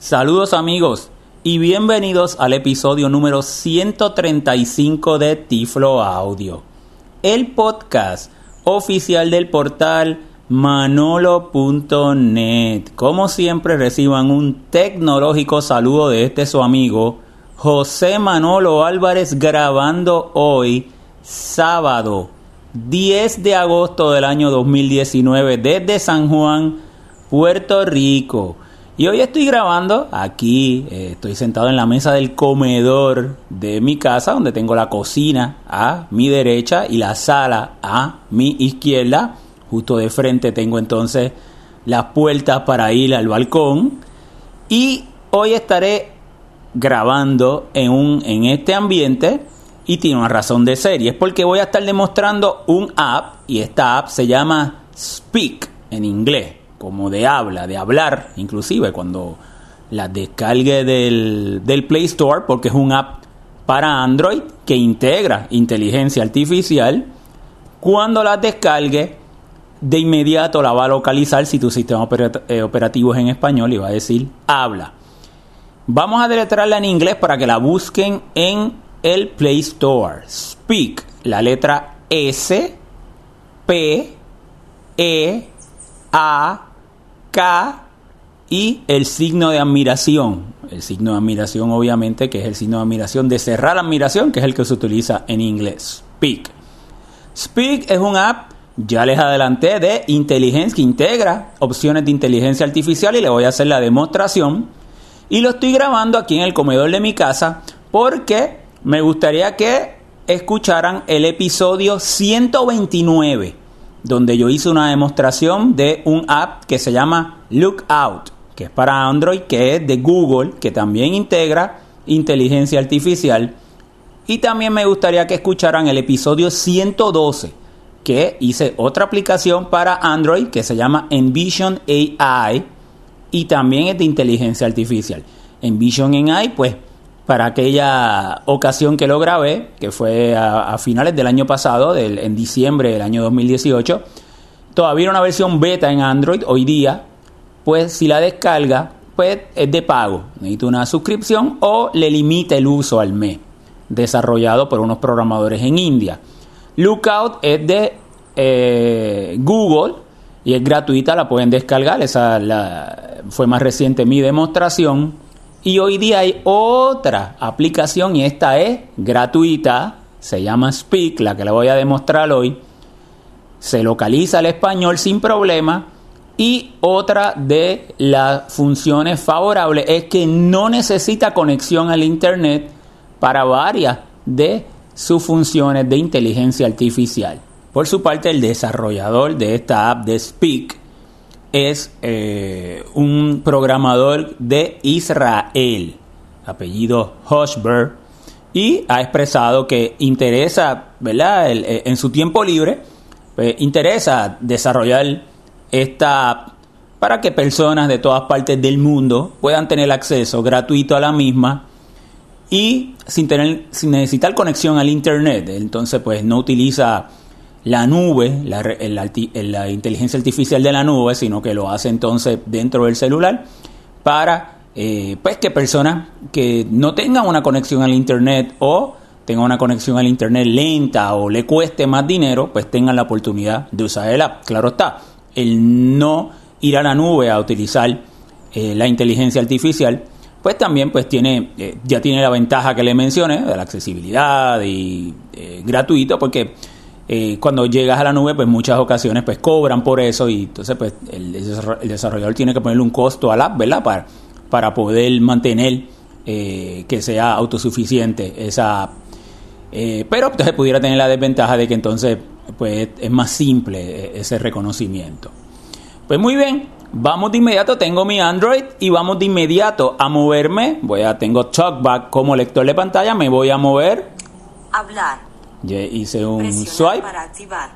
Saludos amigos y bienvenidos al episodio número 135 de Tiflo Audio, el podcast oficial del portal manolo.net. Como siempre reciban un tecnológico saludo de este su amigo José Manolo Álvarez grabando hoy sábado 10 de agosto del año 2019 desde San Juan, Puerto Rico. Y hoy estoy grabando aquí, eh, estoy sentado en la mesa del comedor de mi casa, donde tengo la cocina a mi derecha y la sala a mi izquierda. Justo de frente tengo entonces las puertas para ir al balcón. Y hoy estaré grabando en, un, en este ambiente y tiene una razón de ser. Y es porque voy a estar demostrando un app y esta app se llama Speak en inglés como de habla, de hablar, inclusive cuando la descargue del, del Play Store, porque es un app para Android que integra inteligencia artificial, cuando la descargue, de inmediato la va a localizar si tu sistema eh, operativo es en español y va a decir habla. Vamos a deletrarla en inglés para que la busquen en el Play Store. Speak, la letra S, P, E, A, K y el signo de admiración. El signo de admiración, obviamente, que es el signo de admiración de cerrar admiración, que es el que se utiliza en inglés. Speak. Speak es un app, ya les adelanté, de inteligencia que integra opciones de inteligencia artificial y le voy a hacer la demostración. Y lo estoy grabando aquí en el comedor de mi casa porque me gustaría que escucharan el episodio 129 donde yo hice una demostración de un app que se llama Lookout, que es para Android, que es de Google, que también integra inteligencia artificial. Y también me gustaría que escucharan el episodio 112, que hice otra aplicación para Android que se llama Envision AI y también es de inteligencia artificial. Envision AI, pues para aquella ocasión que lo grabé, que fue a, finales del año pasado, en diciembre del año 2018. Todavía era una versión beta en Android hoy día, pues si la descarga, pues es de pago. Necesita una suscripción o le limita el uso al mes, desarrollado por unos programadores en India. Lookout es de eh, Google y es gratuita, la pueden descargar. Esa fue más reciente mi demostración y hoy día hay otra aplicación y esta es gratuita, se llama Speak, la que le voy a demostrar hoy. Se localiza al español sin problema. Y otra de las funciones favorables es que no necesita conexión al Internet para varias de sus funciones de inteligencia artificial. Por su parte, el desarrollador de esta app de Speak es eh, un programador de Israel, apellido Hoshberg, y ha expresado que interesa, ¿verdad? Eh, en su tiempo libre, pues, interesa desarrollar esta para que personas de todas partes del mundo puedan tener acceso gratuito a la misma y sin tener sin necesitar conexión al internet. Entonces, pues no utiliza la nube, la, inteligencia artificial de la nube, sino que lo hace entonces dentro del celular para eh, pues que personas que no tengan una conexión al internet o tengan una conexión al internet lenta o le cueste más dinero, pues tengan la oportunidad de usar el app. Claro está, el no ir a la nube a utilizar eh, la inteligencia artificial, pues también pues tiene eh, ya tiene la ventaja que le mencioné de la accesibilidad y gratuito porque eh, cuando llegas a la nube, pues muchas ocasiones pues cobran por eso y entonces pues el, desarrollador tiene que ponerle un costo al app, ¿verdad? Para, para poder mantener eh, que sea autosuficiente esa app. Eh, pero entonces pudiera tener la desventaja de que entonces pues es más simple ese reconocimiento. Pues muy bien, vamos de inmediato, tengo mi Android y vamos de inmediato a moverme. Voy a, tengo TalkBack como lector de pantalla, me voy a mover. Hablar. Ya hice un swipe. Para activar.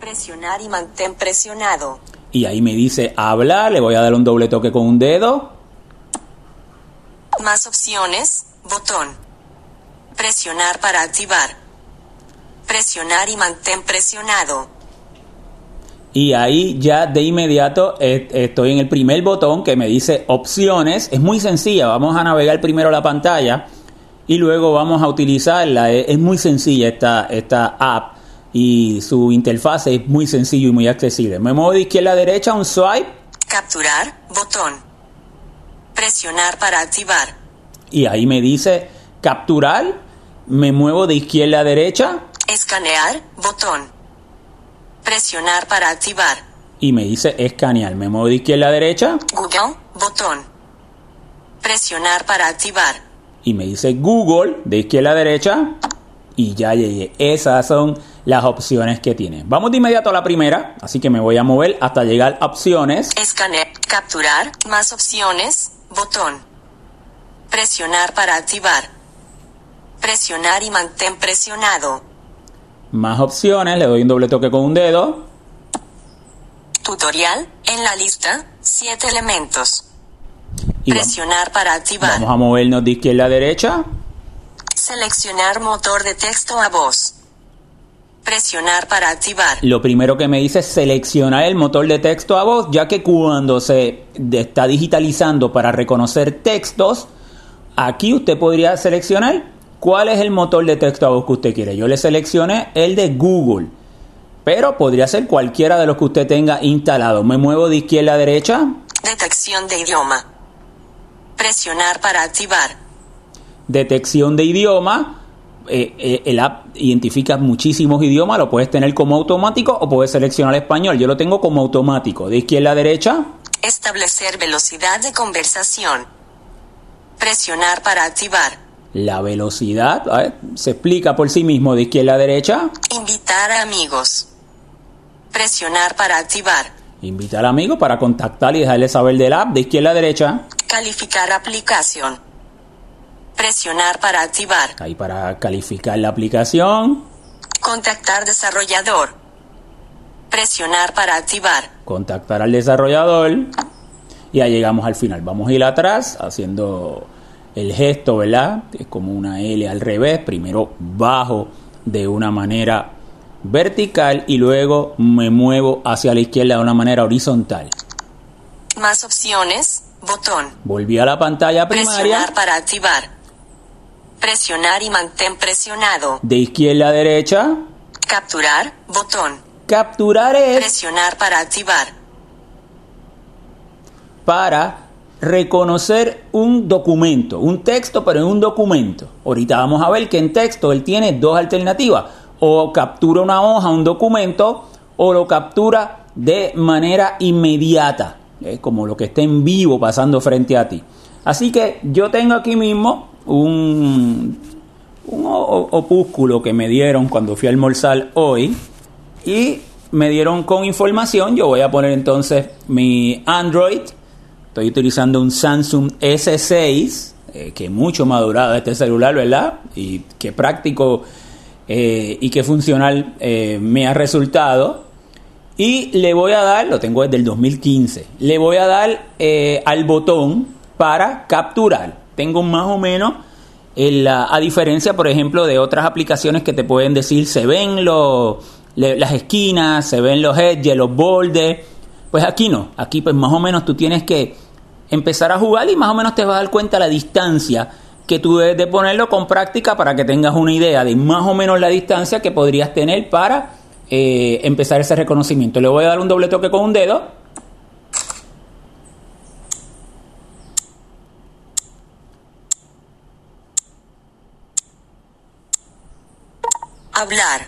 Presionar y mantén presionado. Y ahí me dice habla, le voy a dar un doble toque con un dedo. Más opciones, botón. Presionar para activar. Presionar y mantén presionado. Y ahí ya de inmediato eh, estoy en el primer botón que me dice opciones. Es muy sencilla. Vamos a navegar primero la pantalla y luego vamos a utilizarla. Es, es muy sencilla esta, esta app y su interfaz es muy sencillo y muy accesible. Me muevo de izquierda a derecha, un swipe Capturar, botón. Presionar para activar. y ahí me dice capturar. Me muevo de izquierda a derecha Escanear, botón. Presionar para activar. y me dice escanear. Me muevo de izquierda a derecha Google, botón. Presionar para activar. Y me dice Google de izquierda a derecha y ya llegué. Esas son las opciones que tiene. Vamos de inmediato a la primera, así que me voy a mover hasta llegar a opciones. Escanear, capturar, más opciones, botón. Presionar para activar. Presionar y mantén presionado. Más opciones, le doy un doble toque con un dedo Tutorial, en la lista, 7 elementos. Y Presionar para activar. vamos a movernos de izquierda a derecha. Seleccionar motor de texto a voz. Presionar para activar. Lo primero que me dice es seleccionar el motor de texto a voz, ya que cuando se está digitalizando para reconocer textos, aquí usted podría seleccionar cuál es el motor de texto a voz que usted quiere. Yo le seleccioné el de Google, pero podría ser cualquiera de los que usted tenga instalado. Me muevo de izquierda a derecha, Detección de idioma. Presionar para activar. detección de idioma. eh, eh, el app identifica muchísimos idiomas, lo puedes tener como automático o puedes seleccionar español. Yo lo tengo como automático. De izquierda a derecha, Establecer velocidad de conversación. Presionar para activar. La velocidad a se explica por sí mismo de izquierda a derecha. Invitar a amigos. Presionar para activar. Invitar amigos para contactar y dejarle saber del app de izquierda a derecha. Calificar aplicación. Presionar para activar. Ahí para calificar la aplicación. Contactar desarrollador. Presionar para activar. Contactar al desarrollador. Y ya llegamos al final. Vamos a ir atrás haciendo el gesto, ¿verdad? Es como una L al revés. Primero bajo de una manera vertical y luego me muevo hacia la izquierda de una manera horizontal. Más opciones. Botón. Volví a la pantalla primaria. Presionar para activar. Presionar y mantén presionado. De izquierda a derecha. Capturar. Botón. Capturar es Presionar para activar. para reconocer un documento, un texto, pero en un documento. Ahorita vamos a ver que en texto él tiene dos alternativas. O captura una hoja, un documento, o lo captura de manera inmediata, es como lo que está en vivo pasando frente a ti. Así que yo tengo aquí mismo un, un opúsculo que me dieron cuando fui a almorzar hoy y me dieron con información. Yo voy a poner entonces mi Android. Estoy utilizando un Samsung S6, eh, que mucho madurado este celular, ¿verdad? Y que práctico eh, y que funcional eh, me ha resultado. Y le voy a dar, lo tengo desde el 2015, le voy a dar eh, al botón para capturar. Tengo más o menos, el, la- a diferencia, por ejemplo, de otras aplicaciones que te pueden decir, se ven los, las esquinas, se ven los edges, los bordes. Pues aquí no, aquí pues más o menos tú tienes que empezar a jugar y más o menos te vas a dar cuenta la distancia que tú debes de ponerlo con práctica para que tengas una idea de más o menos la distancia que podrías tener para eh, empezar ese reconocimiento. Le voy a dar un doble toque con un dedo. Hablar.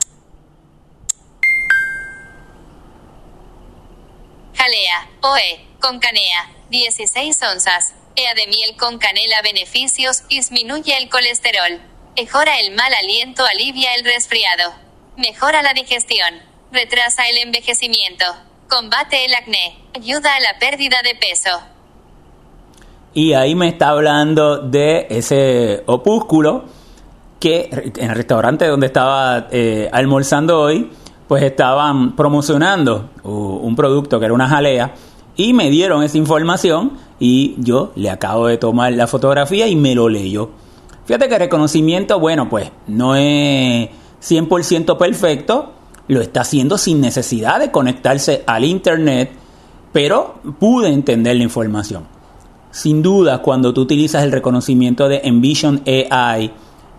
Jalea, OE, con canea, 16 onzas. Ea de miel con canela beneficios, disminuye el colesterol. Mejora el mal aliento, alivia el resfriado. Mejora la digestión. Retrasa el envejecimiento. Combate el acné. Ayuda a la pérdida de peso. Y ahí me está hablando de ese opúsculo que en el restaurante donde estaba eh, almorzando hoy, pues estaban promocionando un producto que era una jalea y me dieron esa información y yo le acabo de tomar la fotografía y me lo leyó. Fíjate que reconocimiento, bueno, pues no es 100% perfecto, lo está haciendo sin necesidad de conectarse al Internet, pero pude entender la información. Sin duda, cuando tú utilizas el reconocimiento de Envision AI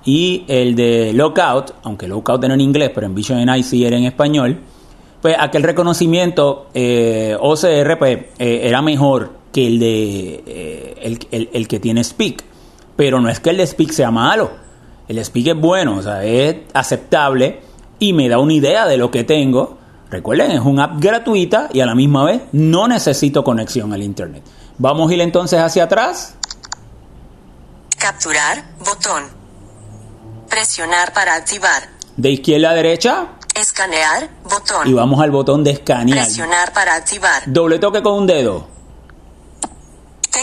y el de Lookout, aunque Lookout era en inglés, pero Envision AI sí era en español, pues aquel reconocimiento eh, pues, eh, era mejor que el de eh, el, que tiene Speak. Pero no es que el de Speak sea malo. El Speak es bueno, o sea, es aceptable y me da una idea de lo que tengo. Recuerden, es una app gratuita y a la misma vez no necesito conexión al Internet. Vamos a ir entonces hacia atrás. Capturar, botón. Presionar para activar. De izquierda a derecha. Escanear, botón. Y vamos al botón de escanear. Presionar para activar. Doble toque con un dedo.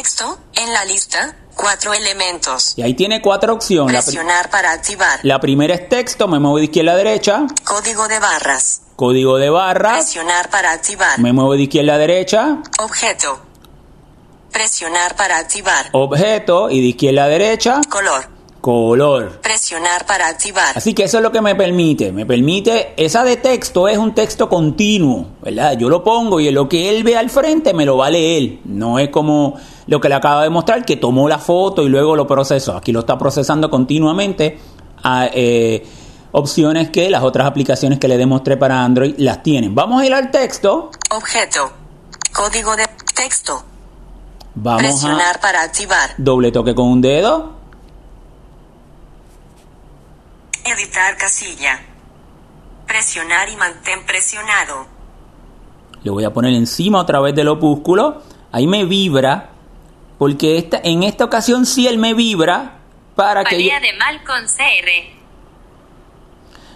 Texto, en la lista, cuatro elementos. Y ahí tiene cuatro opciones. Presionar para activar. La primera es texto, me muevo de izquierda a derecha. Código de barras. Código de barras. Presionar para activar. Me muevo de izquierda a derecha. Objeto. Presionar para activar. Objeto y de izquierda a derecha. Color. Color. Presionar para activar. Así que eso es lo que me permite. Me permite, esa de texto es un texto continuo, ¿verdad? Yo lo pongo y lo que él ve al frente me lo va a leer. No es como lo que le acaba de mostrar, que tomó la foto y luego lo procesó. Aquí lo está procesando continuamente. A, eh, opciones que las otras aplicaciones que le demostré para Android las tienen. Vamos a ir al texto. Objeto. Código de texto. Vamos Presionar a para activar. doble toque con un dedo. Editar casilla. Presionar y mantén presionado. Le voy a poner encima otra vez del opúsculo. Ahí me vibra. Porque esta, en esta ocasión sí él me vibra para que... María de Malcon CR.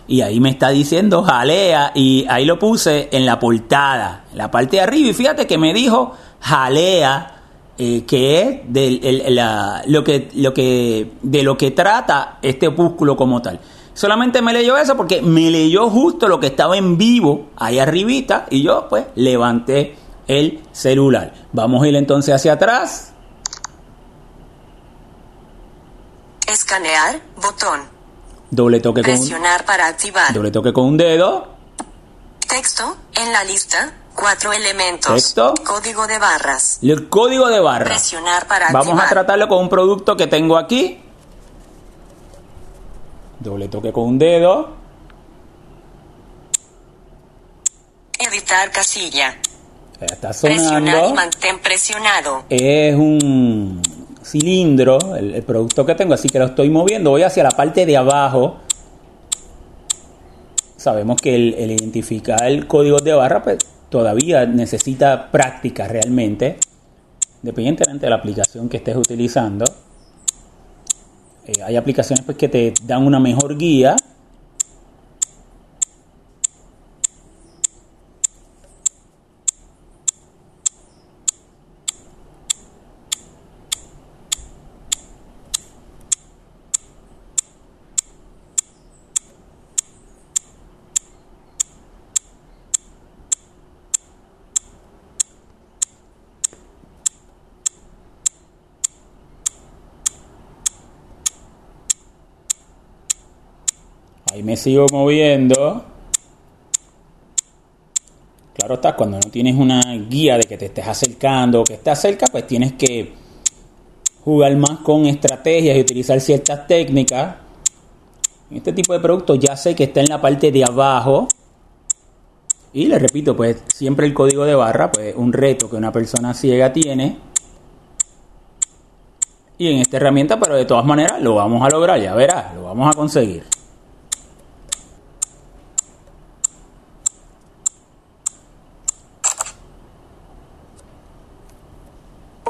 Y ahí me está diciendo jalea y ahí lo puse en la portada, en la parte de arriba. Y fíjate que me dijo jalea, eh, que es el, la, lo que, lo que, de lo que trata este opúsculo como tal. Solamente me leyó eso porque me leyó justo lo que estaba en vivo ahí arribita y yo pues levanté el celular. Vamos a ir entonces hacia atrás. Escanear, botón. Doble toque con un, Presionar para activar. doble toque con un dedo. Texto, en la lista, cuatro elementos. Texto. Código de barras. El código de barra. Presionar para Vamos a activar. tratarlo con un producto que tengo aquí. Doble toque con un dedo. Editar casilla. Está sonando. mantén presionado. Es un cilindro, el, el producto que tengo, así que lo estoy moviendo. Voy hacia la parte de abajo. Sabemos que el, el identificar el código de barra pues, todavía necesita práctica realmente, dependientemente de la aplicación que estés utilizando. Eh, hay aplicaciones pues, que te dan una mejor guía. Sigo moviendo. Claro está, cuando no tienes una guía de que te estés acercando o que estás cerca, pues tienes que jugar más con estrategias y utilizar ciertas técnicas. Este tipo de productos ya sé que está en la parte de abajo. Y les repito, pues siempre el código de barra, pues un reto que una persona ciega tiene. Y en esta herramienta, pero de todas maneras lo vamos a lograr, ya verás, lo vamos a conseguir.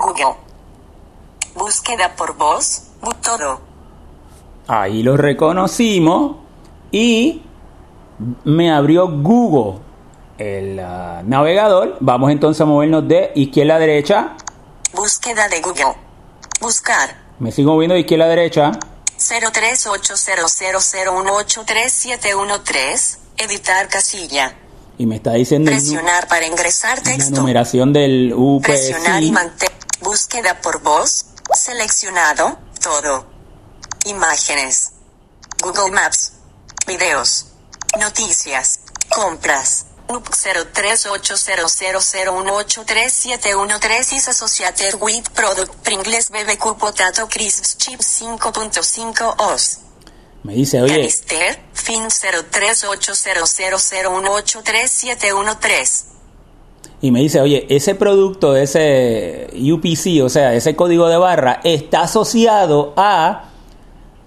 Google. Búsqueda por voz, todo. Ahí lo reconocimos y me abrió Google el ah, navegador. Vamos entonces a movernos de izquierda a derecha. Búsqueda de Google. Buscar. Me sigo moviendo de izquierda a derecha. 0380001833713. Editar casilla. Y me está diciendo Presionar para ingresar la texto. numeración del Presionar y UPC. Búsqueda por voz. Seleccionado. Todo. Imágenes. Google Maps. Videos. Noticias. Compras. NUP 0380001837113 is associated with product Pringles BBQ Potato Crisps Chips 5.5 os. Me dice, oye, Canister, fin 0380001837113. Y me dice, oye, ese producto, ese UPC, o sea, ese código de barra, está asociado a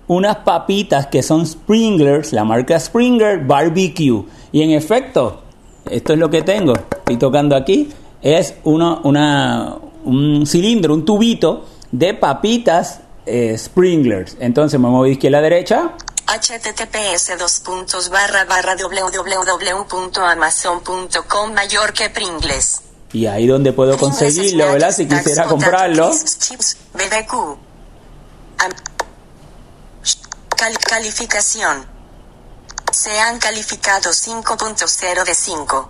unas papitas que son Springlers, la marca Springer Barbecue. Y en efecto, esto es lo que tengo, estoy tocando aquí, es uno, una, un cilindro, un tubito de papitas eh, Springlers. Entonces me moví izquierda a derecha, https dos puntos barra barra www.amazon.com mayor que Pringles. y ahí donde puedo conseguirlo, ¿verdad? Si quisiera comprarlo. Calificación. Se han calificado 5.0 de 5.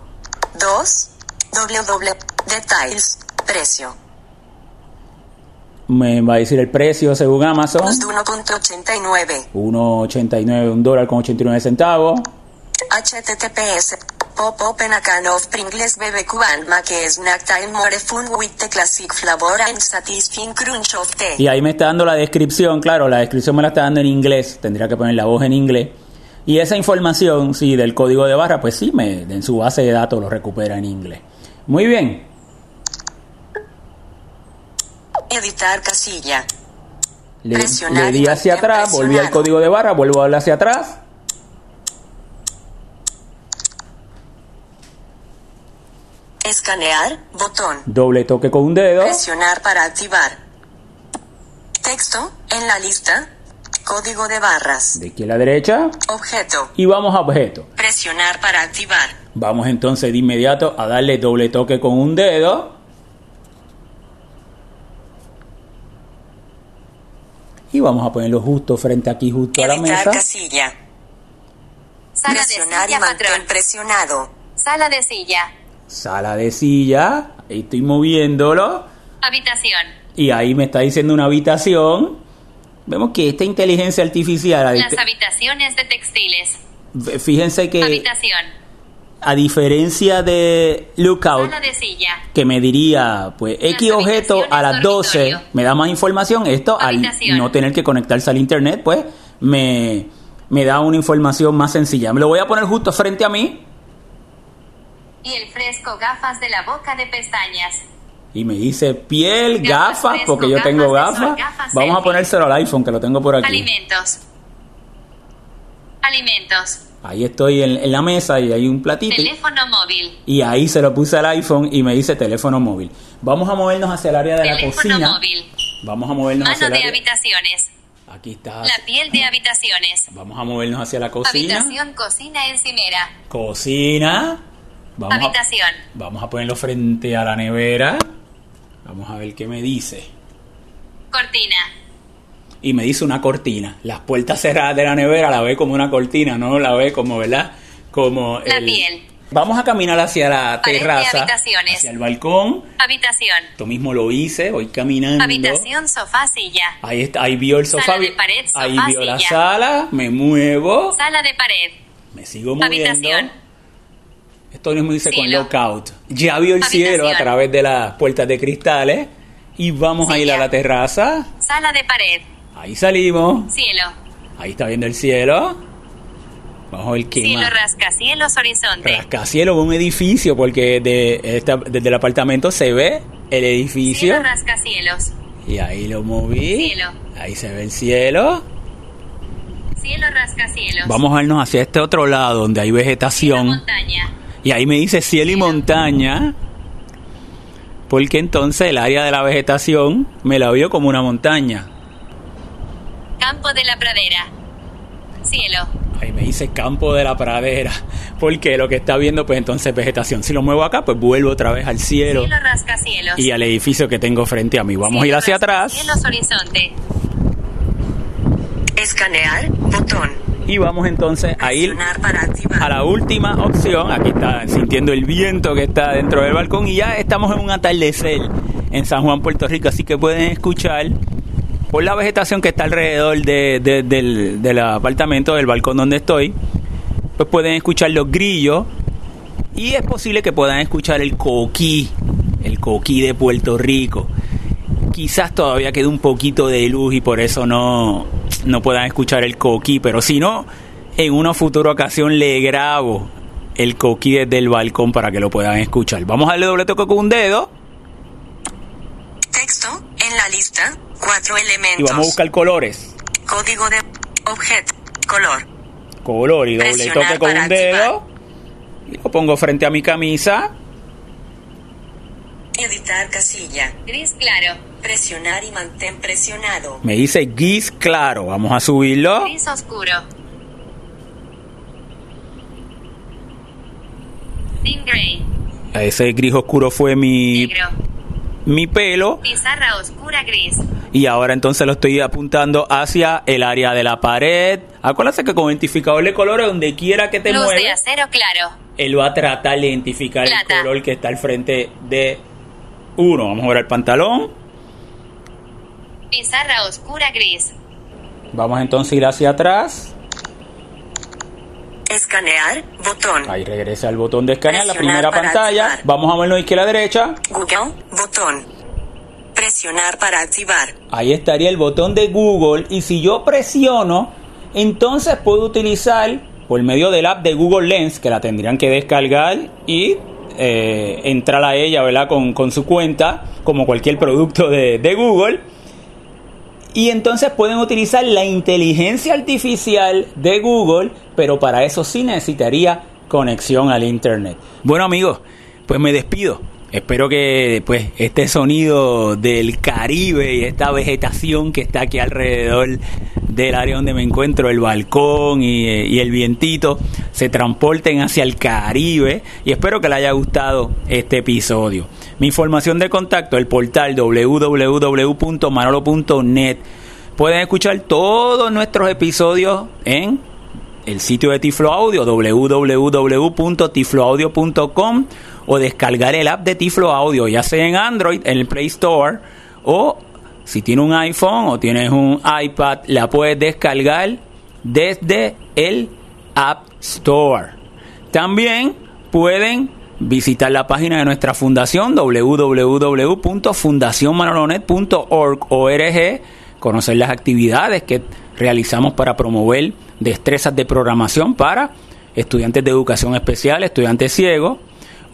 2. www. Details. Precio. Me va a decir el precio según Amazon. Plus de 1.89. 1.89, un dólar con 89 centavos. https pop open a can of Pringles BBQ and make snack time more fun with the classic flavor and satisfying crunch of the Y ahí me está dando la descripción, claro, la descripción me la está dando en inglés, tendría que poner la voz en inglés. Y esa información, sí, del código de barra, pues sí, me, en su base de datos lo recupera en inglés. Muy bien, editar casilla le, Presionar le di hacia atrás, volví al código de barra, vuelvo a darle hacia atrás. escanear botón Doble toque con un dedo. presionar para activar texto en la lista código de barras De aquí a la derecha. objeto Y vamos a objeto. presionar para activar Vamos entonces de inmediato a darle doble toque con un dedo. Y vamos a ponerlo justo frente aquí, justo a la editar mesa. casilla Sala de presionar y silla, patrón. presionado Sala de silla. Sala de silla. Ahí estoy moviéndolo. Habitación. Y ahí me está diciendo una habitación. Vemos que esta inteligencia artificial, Las habitaciones de textiles. fíjense que Habitación. A diferencia de Lookout, que me diría, pues, X objeto a las 12 dormitorio. me da más información. Esto, al no tener que conectarse al internet, pues, me, me da una información más sencilla. Me lo voy a poner justo frente a mí Y el fresco gafas de la boca de pestañas. y me dice piel, Gafas gafas, fresco, porque yo tengo gafas sol, Vamos a ponérselo al iPhone, que lo tengo por aquí. Alimentos. Alimentos. Ahí estoy en, en la mesa y hay un platito. Teléfono móvil. Y ahí se lo puse al iPhone y me dice teléfono móvil. Vamos a movernos hacia el área de la Teléfono cocina. móvil. Vamos a movernos hacia Mano el de área. habitaciones. Aquí está. La piel de habitaciones. Vamos a movernos hacia la cocina. Habitación, cocina, encimera. Cocina. Vamos a, Habitación. vamos a ponerlo frente a la nevera. Vamos a ver qué me dice. Cortina. Y me dice una cortina. Las puertas cerradas de la nevera la ve como una cortina, no la ve como, ¿verdad? Como La el- piel. Vamos a caminar hacia la Pared de terraza, habitaciones. hacia el balcón. Habitación. Esto mismo lo hice, voy caminando. Habitación, sofá, silla. Ahí está, ahí vio el Sala sofá, de pared, sofá, ahí vio la sala, me muevo, Sala de pared. me sigo moviendo. Habitación. Esto mismo dice con lockout. Ya vio el cielo a través de las puertas de cristales y vamos a ir a la terraza. Sala de pared. Ahí salimos, Cielo. ahí está viendo el cielo. Vamos a ver qué Cielo más. rascacielos, horizonte. Rascacielos, un edificio porque de esta- desde el apartamento se ve el edificio Cielo rascacielos. y ahí lo moví. Cielo. Ahí se ve el cielo. Cielo rascacielos. Vamos a irnos hacia este otro lado donde hay Cielo vegetación. montaña. Y ahí me dice cielo y Cielo. montaña. Porque entonces el área de la vegetación me la vio como una montaña. Campo de la pradera. Cielo. Ahí me dice campo de la pradera. Porque lo que está viendo, pues entonces es vegetación. Si lo muevo acá, pues vuelvo otra vez al cielo Cielo rascacielos. y al edificio que tengo frente a mí. Vamos a ir hacia atrás rascacielos, horizonte. escanear botón y vamos entonces a ir a la última opción. Aquí está sintiendo el viento que está dentro del balcón y ya estamos en un atardecer en San Juan, Puerto Rico. Así que pueden escuchar por la vegetación que está alrededor de- de- del, del apartamento, del balcón donde estoy. Pues pueden escuchar los grillos Y es posible que puedan escuchar el coquí, el coquí de Puerto Rico. Quizás todavía quede un poquito de luz y por eso no, no puedan escuchar el coquí, pero si no, en una futura ocasión le grabo el coquí desde el balcón para que lo puedan escuchar. Vamos a darle doble toque con un dedo. Texto, en la lista, cuatro Y elementos. vamos a buscar colores. Código de objeto, color. Color y doble Presionar toque con un dedo. Y lo pongo frente a mi camisa. Editar casilla. Gris claro. Presionar y mantén presionado. Me dice gris claro. Vamos a subirlo. Gris oscuro. Ese gris oscuro fue mi, Negro. Mi pelo. Pizarra oscura gris. Y ahora entonces lo estoy apuntando hacia el área de la pared. Acuérdense que con identificador de colores, donde quiera que te Luz de muevas, acero claro. él va a tratar de identificar Plata. el color que está al frente de uno. Vamos a ver el pantalón. Pizarra oscura gris. Vamos entonces a ir hacia atrás. Escanear, botón. Ahí regresa al botón de escanear, la primera pantalla. activar. Vamos a movernos de izquierda a derecha. Google, botón. Presionar para activar. Ahí estaría el botón de Google. Y si yo presiono, entonces puedo utilizar por medio del app de Google Lens, que la tendrían que descargar y eh, entrar a ella, ¿verdad? Con, con su cuenta, como cualquier producto de, de Google. Y entonces pueden utilizar la inteligencia artificial de Google, pero para eso sí necesitaría conexión al Internet. Bueno amigos, pues me despido. Espero que pues este sonido del Caribe y esta vegetación que está aquí alrededor del área donde me encuentro, el balcón y, y el vientito, se transporten hacia el Caribe y espero que les haya gustado este episodio. Mi información de contacto, el portal www.manolo.net. Pueden escuchar todos nuestros episodios en el sitio de Tiflo Audio, www.tifloaudio.com o descargar el app de Tiflo Audio, ya sea en Android, en el Play Store, o si tienes un iPhone o tienes un iPad, la puedes descargar desde el App Store. También pueden visitar la página de nuestra fundación www.fundacionmanolonet.org, conocer las actividades que realizamos para promover destrezas de programación para estudiantes de educación especial, estudiantes ciegos,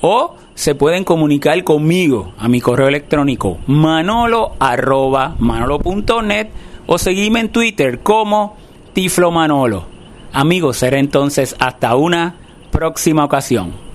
o se pueden comunicar conmigo a mi correo electrónico manolo manolo.net o seguirme en Twitter como Tiflo Manolo. Amigos, será entonces hasta una próxima ocasión.